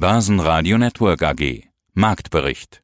Börsenradio Network AG. Marktbericht.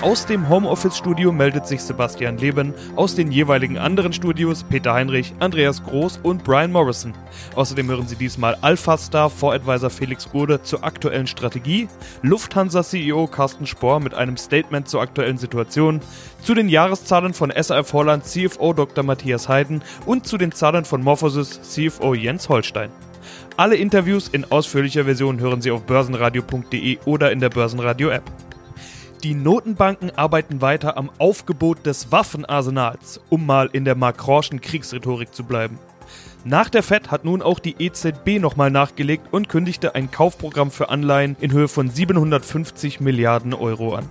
Aus dem Homeoffice-Studio meldet sich Sebastian Leben, aus den jeweiligen anderen Studios Peter Heinrich, Andreas Groß und Brian Morrison. Außerdem hören Sie diesmal Alpha-Star Voradvisor Felix Gode zur aktuellen Strategie, Lufthansa-CEO Carsten Spohr mit einem Statement zur aktuellen Situation, zu den Jahreszahlen von SAF Holland CFO Dr. Matthias Heiden und zu den Zahlen von Morphosis CFO Jens Holstein. Alle Interviews in ausführlicher Version hören Sie auf börsenradio.de oder in der Börsenradio-App. Die Notenbanken arbeiten weiter am Aufgebot des Waffenarsenals, um mal in der Macronschen Kriegsrhetorik zu bleiben. Nach der Fed hat nun auch die EZB nochmal nachgelegt und kündigte ein Kaufprogramm für Anleihen in Höhe von 750 Milliarden Euro an.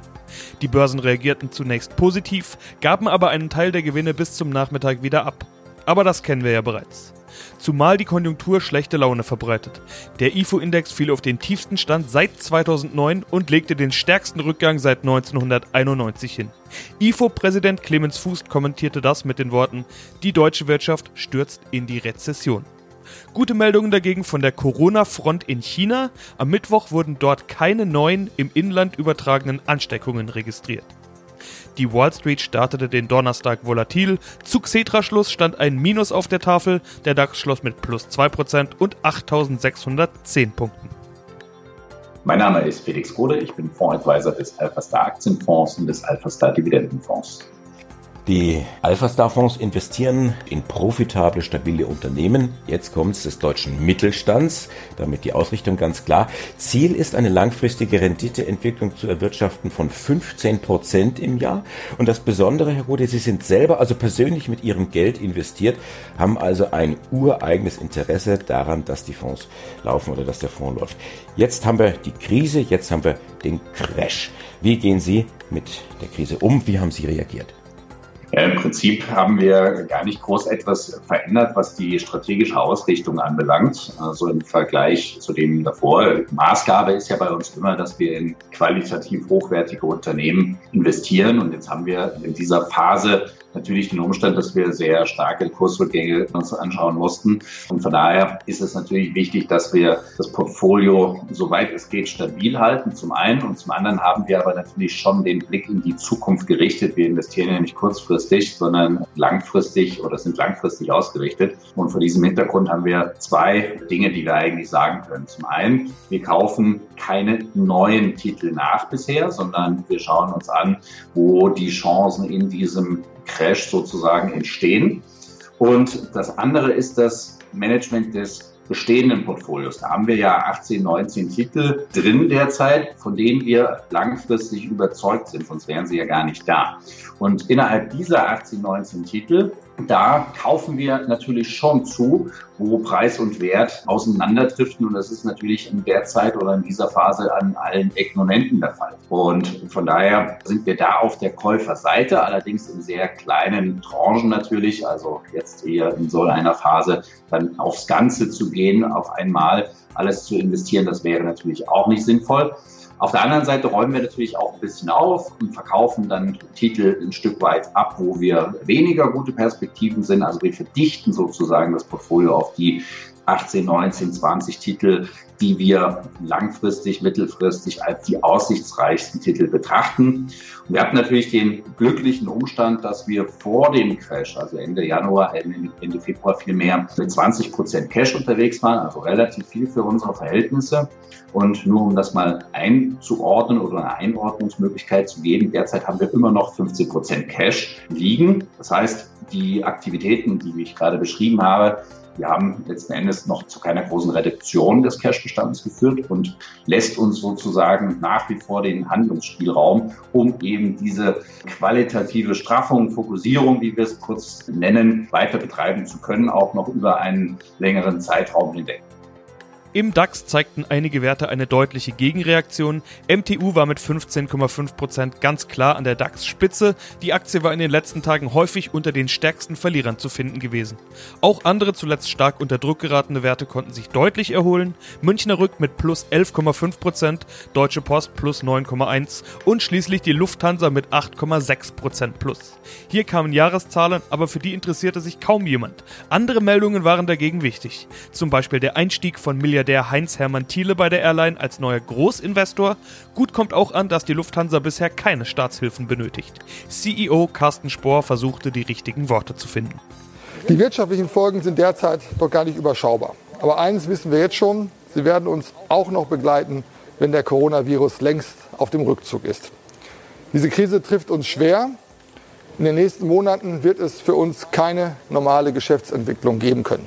Die Börsen reagierten zunächst positiv, gaben aber einen Teil der Gewinne bis zum Nachmittag wieder ab. Aber das kennen wir ja bereits zumal die Konjunktur schlechte Laune verbreitet. Der IFO-Index fiel auf den tiefsten Stand seit 2009 und legte den stärksten Rückgang seit 1991 hin. IFO-Präsident Clemens Fuß kommentierte das mit den Worten: Die deutsche Wirtschaft stürzt in die Rezession. Gute Meldungen dagegen von der Corona-Front in China. Am Mittwoch wurden dort keine neuen im Inland übertragenen Ansteckungen registriert. Die Wall Street startete den Donnerstag volatil. Zu Xetra-Schluss stand ein Minus auf der Tafel. Der DAX schloss mit plus 2% und 8610 Punkten. Mein Name ist Felix Rode, ich bin Fondsadvisor des Alpha Star Aktienfonds und des Alpha Star Dividendenfonds. Die Alpha-Star-Fonds investieren in profitable, stabile Unternehmen. Jetzt kommt es des deutschen Mittelstands, damit die Ausrichtung ganz klar. Ziel ist eine langfristige Renditeentwicklung zu erwirtschaften von 15 Prozent im Jahr. Und das Besondere, Herr Rode, Sie sind selber also persönlich mit Ihrem Geld investiert, haben also ein ureigenes Interesse daran, dass die Fonds laufen oder dass der Fonds läuft. Jetzt haben wir die Krise, jetzt haben wir den Crash. Wie gehen Sie mit der Krise um? Wie haben Sie reagiert? Ja, Im Prinzip haben wir gar nicht groß etwas verändert, was die strategische Ausrichtung anbelangt. Also im Vergleich zu dem davor. Maßgabe ist ja bei uns immer, dass wir in qualitativ hochwertige Unternehmen investieren. Und jetzt haben wir in dieser Phase natürlich den Umstand, dass wir sehr starke Kursrückgänge uns anschauen mussten. Und von daher ist es natürlich wichtig, dass wir das Portfolio, soweit es geht, stabil halten, zum einen. Und zum anderen haben wir aber natürlich schon den Blick in die Zukunft gerichtet. Wir investieren ja nicht kurzfristig, sondern langfristig oder sind langfristig ausgerichtet. Und vor diesem Hintergrund haben wir zwei Dinge, die wir eigentlich sagen können. Zum einen, wir kaufen keine neuen Titel nach bisher, sondern wir schauen uns an, wo die Chancen in diesem Crash sozusagen entstehen. Und das andere ist das Management des bestehenden Portfolios. Da haben wir ja 18, 19 Titel drin derzeit, von denen wir langfristig überzeugt sind, sonst wären sie ja gar nicht da. Und innerhalb dieser 18, 19 Titel da kaufen wir natürlich schon zu, wo Preis und Wert auseinanderdriften. Und das ist natürlich in der Zeit oder in dieser Phase an allen Ecken und Enden der Fall. Und von daher sind wir da auf der Käuferseite, allerdings in sehr kleinen Tranchen natürlich. Also jetzt eher in so einer Phase dann aufs Ganze zu gehen, auf einmal alles zu investieren, das wäre natürlich auch nicht sinnvoll. Auf der anderen Seite räumen wir natürlich auch ein bisschen auf und verkaufen dann Titel ein Stück weit ab, wo wir weniger gute Perspektiven sind. Also wir verdichten sozusagen das Portfolio auf die 18, 19, 20 Titel, die wir langfristig, mittelfristig als die aussichtsreichsten Titel betrachten. Und wir hatten natürlich den glücklichen Umstand, dass wir vor dem Crash, also Ende Januar, Ende Februar vielmehr, mit 20 Prozent Cash unterwegs waren, also relativ viel für unsere Verhältnisse. Und nur um das mal einzuordnen oder eine Einordnungsmöglichkeit zu geben, derzeit haben wir immer noch 15 Prozent Cash liegen. Das heißt, die Aktivitäten, die ich gerade beschrieben habe, wir haben letzten Endes noch zu keiner großen Reduktion des Cash-Bestandes geführt und lässt uns sozusagen nach wie vor den Handlungsspielraum, um eben diese qualitative Straffung, Fokussierung, wie wir es kurz nennen, weiter betreiben zu können, auch noch über einen längeren Zeitraum hinweg. Im DAX zeigten einige Werte eine deutliche Gegenreaktion. MTU war mit 15,5% ganz klar an der DAX-Spitze. Die Aktie war in den letzten Tagen häufig unter den stärksten Verlierern zu finden gewesen. Auch andere zuletzt stark unter Druck geratene Werte konnten sich deutlich erholen. Münchner Rück mit plus 11,5%, Deutsche Post plus 9,1% und schließlich die Lufthansa mit 8,6% plus. Hier kamen Jahreszahlen, aber für die interessierte sich kaum jemand. Andere Meldungen waren dagegen wichtig. Zum Beispiel der Einstieg von Milliardären Milliardär Heinz-Hermann Thiele bei der Airline als neuer Großinvestor. Gut kommt auch an, dass die Lufthansa bisher keine Staatshilfen benötigt. CEO Carsten Spohr versuchte die richtigen Worte zu finden. Die wirtschaftlichen Folgen sind derzeit doch gar nicht überschaubar. Aber eines wissen wir jetzt schon, sie werden uns auch noch begleiten, wenn der Coronavirus längst auf dem Rückzug ist. Diese Krise trifft uns schwer. In den nächsten Monaten wird es für uns keine normale Geschäftsentwicklung geben können.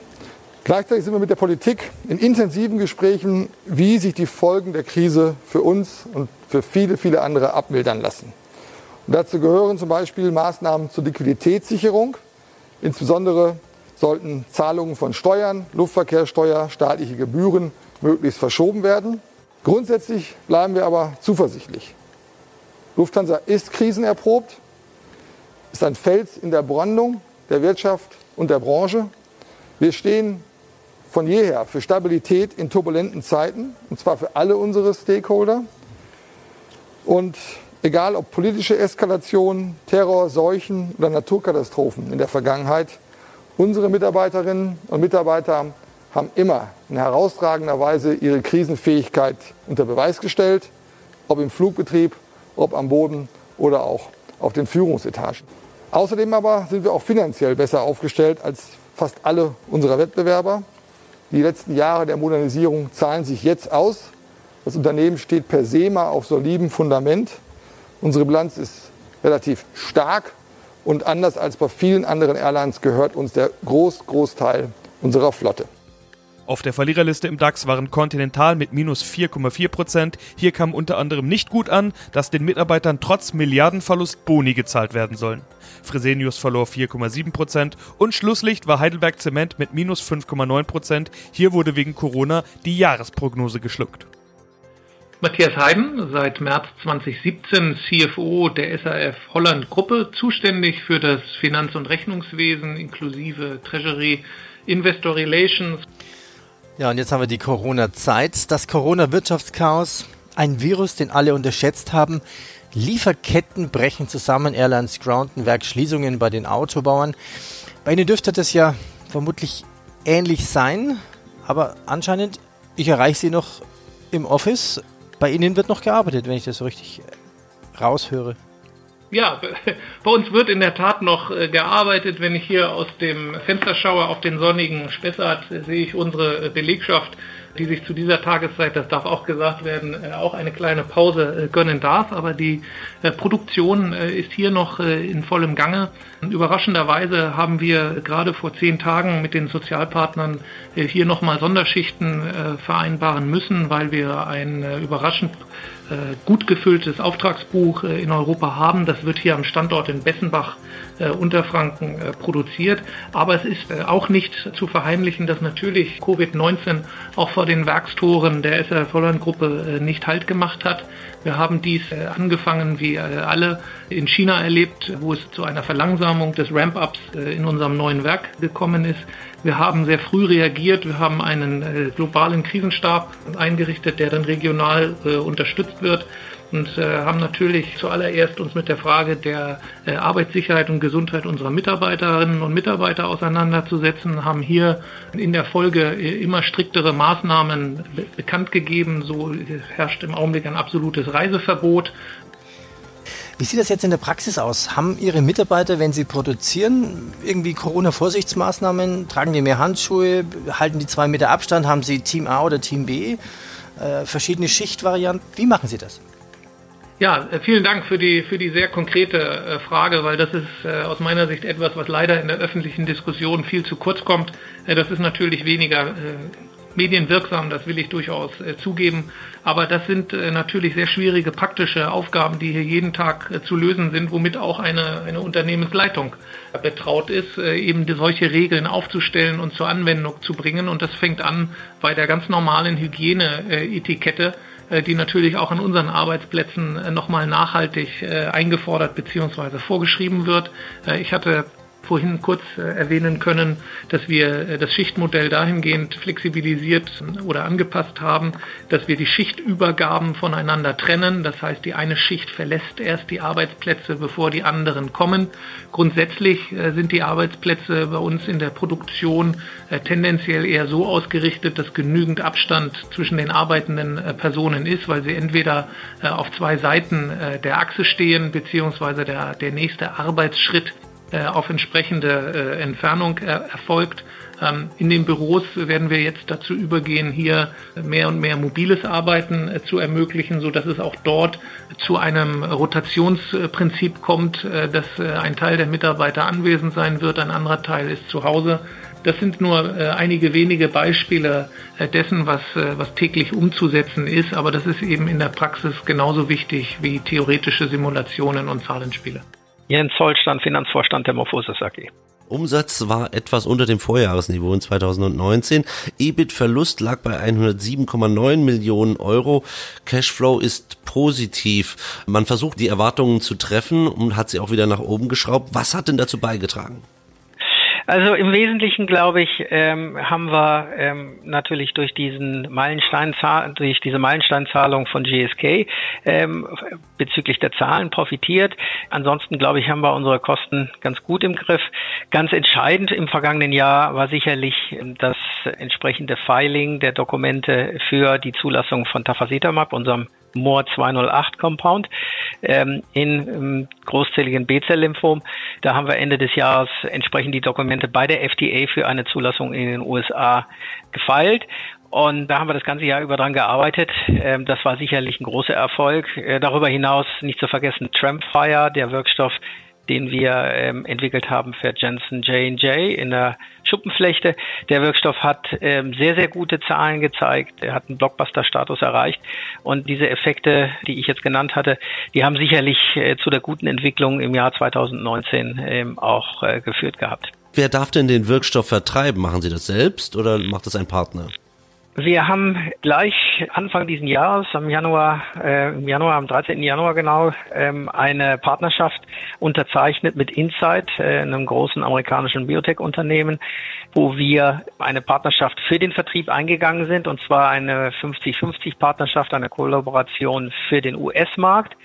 Gleichzeitig sind wir mit der Politik in intensiven Gesprächen, wie sich die Folgen der Krise für uns und für viele, viele andere abmildern lassen. Und dazu gehören zum Beispiel Maßnahmen zur Liquiditätssicherung. Insbesondere sollten Zahlungen von Steuern, Luftverkehrssteuer, staatliche Gebühren möglichst verschoben werden. Grundsätzlich bleiben wir aber zuversichtlich. Lufthansa ist krisenerprobt, ist ein Fels in der Brandung der Wirtschaft und der Branche. Wir stehen von jeher für Stabilität in turbulenten Zeiten, und zwar für alle unsere Stakeholder. Und egal ob politische Eskalation, Terror, Seuchen oder Naturkatastrophen in der Vergangenheit, unsere Mitarbeiterinnen und Mitarbeiter haben immer in herausragender Weise ihre Krisenfähigkeit unter Beweis gestellt, ob im Flugbetrieb, ob am Boden oder auch auf den Führungsetagen. Außerdem aber sind wir auch finanziell besser aufgestellt als fast alle unserer Wettbewerber. Die letzten Jahre der Modernisierung zahlen sich jetzt aus. Das Unternehmen steht per se mal auf solidem Fundament. Unsere Bilanz ist relativ stark und anders als bei vielen anderen Airlines gehört uns der Groß Großteil unserer Flotte. Auf der Verliererliste im DAX waren Continental mit minus 4,4% Hier kam unter anderem nicht gut an, dass den Mitarbeitern trotz Milliardenverlust Boni gezahlt werden sollen. Fresenius verlor 4,7% und Schlusslicht war Heidelberg Zement mit minus 5,9% Hier wurde wegen Corona die Jahresprognose geschluckt. Matthias Heiden, seit März 2017 CFO der SAF Holland Gruppe, zuständig für das Finanz- und Rechnungswesen inklusive Treasury, Investor Relations. Ja, und jetzt haben wir die Corona-Zeit, das Corona-Wirtschaftschaos, ein Virus, den alle unterschätzt haben. Lieferketten brechen zusammen, Airlines grounden, Werksschließungen bei den Autobauern. Bei Ihnen dürfte das ja vermutlich ähnlich sein, aber anscheinend, ich erreiche Sie noch im Office. Bei Ihnen wird noch gearbeitet, wenn ich das so richtig raushöre. Ja, bei uns wird in der Tat noch äh, gearbeitet. Wenn ich hier aus dem Fenster schaue auf den sonnigen Spessart, sehe ich unsere Belegschaft, die sich zu dieser Tageszeit, das darf auch gesagt werden, äh, auch eine kleine Pause äh, gönnen darf. Aber die Produktion ist hier noch in vollem Gange. Überraschenderweise haben wir gerade vor zehn Tagen mit den Sozialpartnern hier nochmal Sonderschichten vereinbaren müssen, weil wir ein überraschend äh, gut gefülltes Auftragsbuch äh, in Europa haben. Das wird hier am Standort in Bessenbach äh, Unterfranken produziert. Aber es ist auch nicht zu verheimlichen, dass natürlich Covid-19 auch vor den Werkstoren der SRF Holland Gruppe nicht Halt gemacht hat. Wir haben dies angefangen wie alle in China erlebt, wo es zu einer Verlangsamung des Ramp-ups in unserem neuen Werk gekommen ist. Wir haben sehr früh reagiert. Wir haben einen äh, globalen Krisenstab eingerichtet, der dann regional äh, unterstützt wird und äh, haben natürlich zuallererst uns mit der Frage der äh, Arbeitssicherheit und Gesundheit unserer Mitarbeiterinnen und Mitarbeiter auseinanderzusetzen, haben hier in der Folge äh, immer striktere Maßnahmen be bekannt gegeben. So äh, herrscht im Augenblick ein absolutes Reiseverbot. Wie sieht das jetzt in der Praxis aus? Haben Ihre Mitarbeiter, wenn sie produzieren, irgendwie Corona-Vorsichtsmaßnahmen? Tragen die mehr Handschuhe? Halten die zwei Meter Abstand? Haben sie Team A oder Team B? Äh, verschiedene Schichtvarianten? Wie machen Sie das? Ja, äh, vielen Dank für die, für die sehr konkrete äh, Frage, weil das ist äh, aus meiner Sicht etwas, was leider in der öffentlichen Diskussion viel zu kurz kommt. Das ist natürlich weniger medienwirksam, das will ich durchaus äh, zugeben. Aber das sind äh, natürlich sehr schwierige praktische Aufgaben, die hier jeden Tag äh, zu lösen sind, womit auch eine, eine Unternehmensleitung betraut ist, äh, eben solche Regeln aufzustellen und zur Anwendung zu bringen. Und das fängt an bei der ganz normalen Hygieneetikette, äh, die natürlich auch an unseren Arbeitsplätzen äh, nochmal nachhaltig äh, eingefordert bzw. vorgeschrieben wird. Ich hatte vorhin kurz äh, erwähnen können, dass wir äh, das Schichtmodell dahingehend flexibilisiert oder angepasst haben, dass wir die Schichtübergaben voneinander trennen. Das heißt, die eine Schicht verlässt erst die Arbeitsplätze, bevor die anderen kommen. Grundsätzlich äh, sind die Arbeitsplätze bei uns in der Produktion tendenziell eher so ausgerichtet, dass genügend Abstand zwischen den arbeitenden Personen ist, weil sie entweder auf zwei Seiten der Achse stehen, beziehungsweise der, der nächste Arbeitsschritt auf entsprechende äh, Entfernung er erfolgt. Ähm, in den Büros werden wir jetzt dazu übergehen, hier mehr und mehr mobiles Arbeiten äh, zu ermöglichen, so dass es auch dort zu einem Rotationsprinzip kommt, äh, dass äh, ein Teil der Mitarbeiter anwesend sein wird, ein anderer Teil ist zu Hause. Das sind nur äh, einige wenige Beispiele äh, dessen, was, äh, was täglich umzusetzen ist, aber das ist eben in der Praxis genauso wichtig wie theoretische Simulationen und Zahlenspiele. Jens Holstand, Finanzvorstand der Morphosis AG. Umsatz war etwas unter dem Vorjahresniveau in 2019. EBIT-Verlust lag bei 107,9 Millionen Euro. Cashflow ist positiv. Man versucht die Erwartungen zu treffen und hat sie auch wieder nach oben geschraubt. Was hat denn dazu beigetragen? Also im Wesentlichen glaube ich, ähm, haben wir ähm, natürlich durch diesen Meilenstein durch diese Meilensteinzahlung von GSK ähm, bezüglich der Zahlen profitiert. Ansonsten glaube ich, haben wir unsere Kosten ganz gut im Griff. Ganz entscheidend im vergangenen Jahr war sicherlich das entsprechende Filing der Dokumente für die Zulassung von Tafasitamab, unserem MOR 208 Compound ähm, in ähm, großzähligen B-Zell-Lymphom. Da haben wir Ende des Jahres entsprechend die Dokumente bei der FDA für eine Zulassung in den USA gefeilt. Und da haben wir das ganze Jahr über dran gearbeitet. Ähm, das war sicherlich ein großer Erfolg. Äh, darüber hinaus nicht zu vergessen Trampfire, der Wirkstoff, den wir ähm, entwickelt haben für Jensen J&J in der Schuppenflechte. Der Wirkstoff hat ähm, sehr, sehr gute Zahlen gezeigt. Er hat einen Blockbuster-Status erreicht. Und diese Effekte, die ich jetzt genannt hatte, die haben sicherlich äh, zu der guten Entwicklung im Jahr 2019 ähm, auch äh, geführt gehabt. Wer darf denn den Wirkstoff vertreiben? Machen Sie das selbst oder macht das ein Partner? Wir haben gleich Anfang diesen Jahres, am Januar, äh, im Januar, am 13. Januar genau, ähm, eine Partnerschaft unterzeichnet mit Insight, äh, einem großen amerikanischen Biotech-Unternehmen, wo wir eine Partnerschaft für den Vertrieb eingegangen sind, und zwar eine 50-50 Partnerschaft, eine Kollaboration für den US-Markt.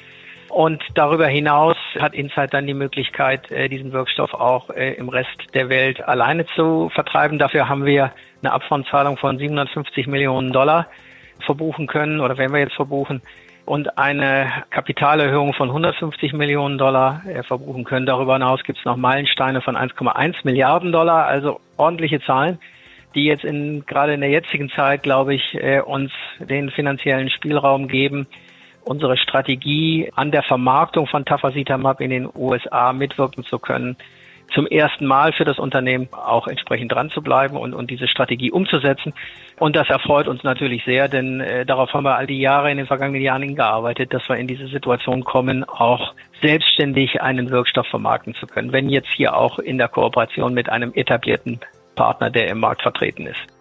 Und darüber hinaus hat Insight dann die Möglichkeit, äh, diesen Wirkstoff auch äh, im Rest der Welt alleine zu vertreiben. Dafür haben wir eine Abfondzahlung von 750 Millionen Dollar verbuchen können oder werden wir jetzt verbuchen und eine Kapitalerhöhung von 150 Millionen Dollar äh, verbuchen können. Darüber hinaus gibt es noch Meilensteine von 1,1 Milliarden Dollar, also ordentliche Zahlen, die jetzt in, gerade in der jetzigen Zeit, glaube ich, uns den finanziellen Spielraum geben, unsere Strategie an der Vermarktung von Tafasitamab in den USA mitwirken zu können, zum ersten Mal für das Unternehmen auch entsprechend dran zu bleiben und, und diese Strategie umzusetzen. Und das erfreut uns natürlich sehr, denn äh, darauf haben wir all die Jahre in den vergangenen Jahren hingearbeitet, dass wir in diese Situation kommen, auch selbstständig einen Wirkstoff vermarkten zu können, wenn jetzt hier auch in der Kooperation mit einem etablierten Partner, der im Markt vertreten ist.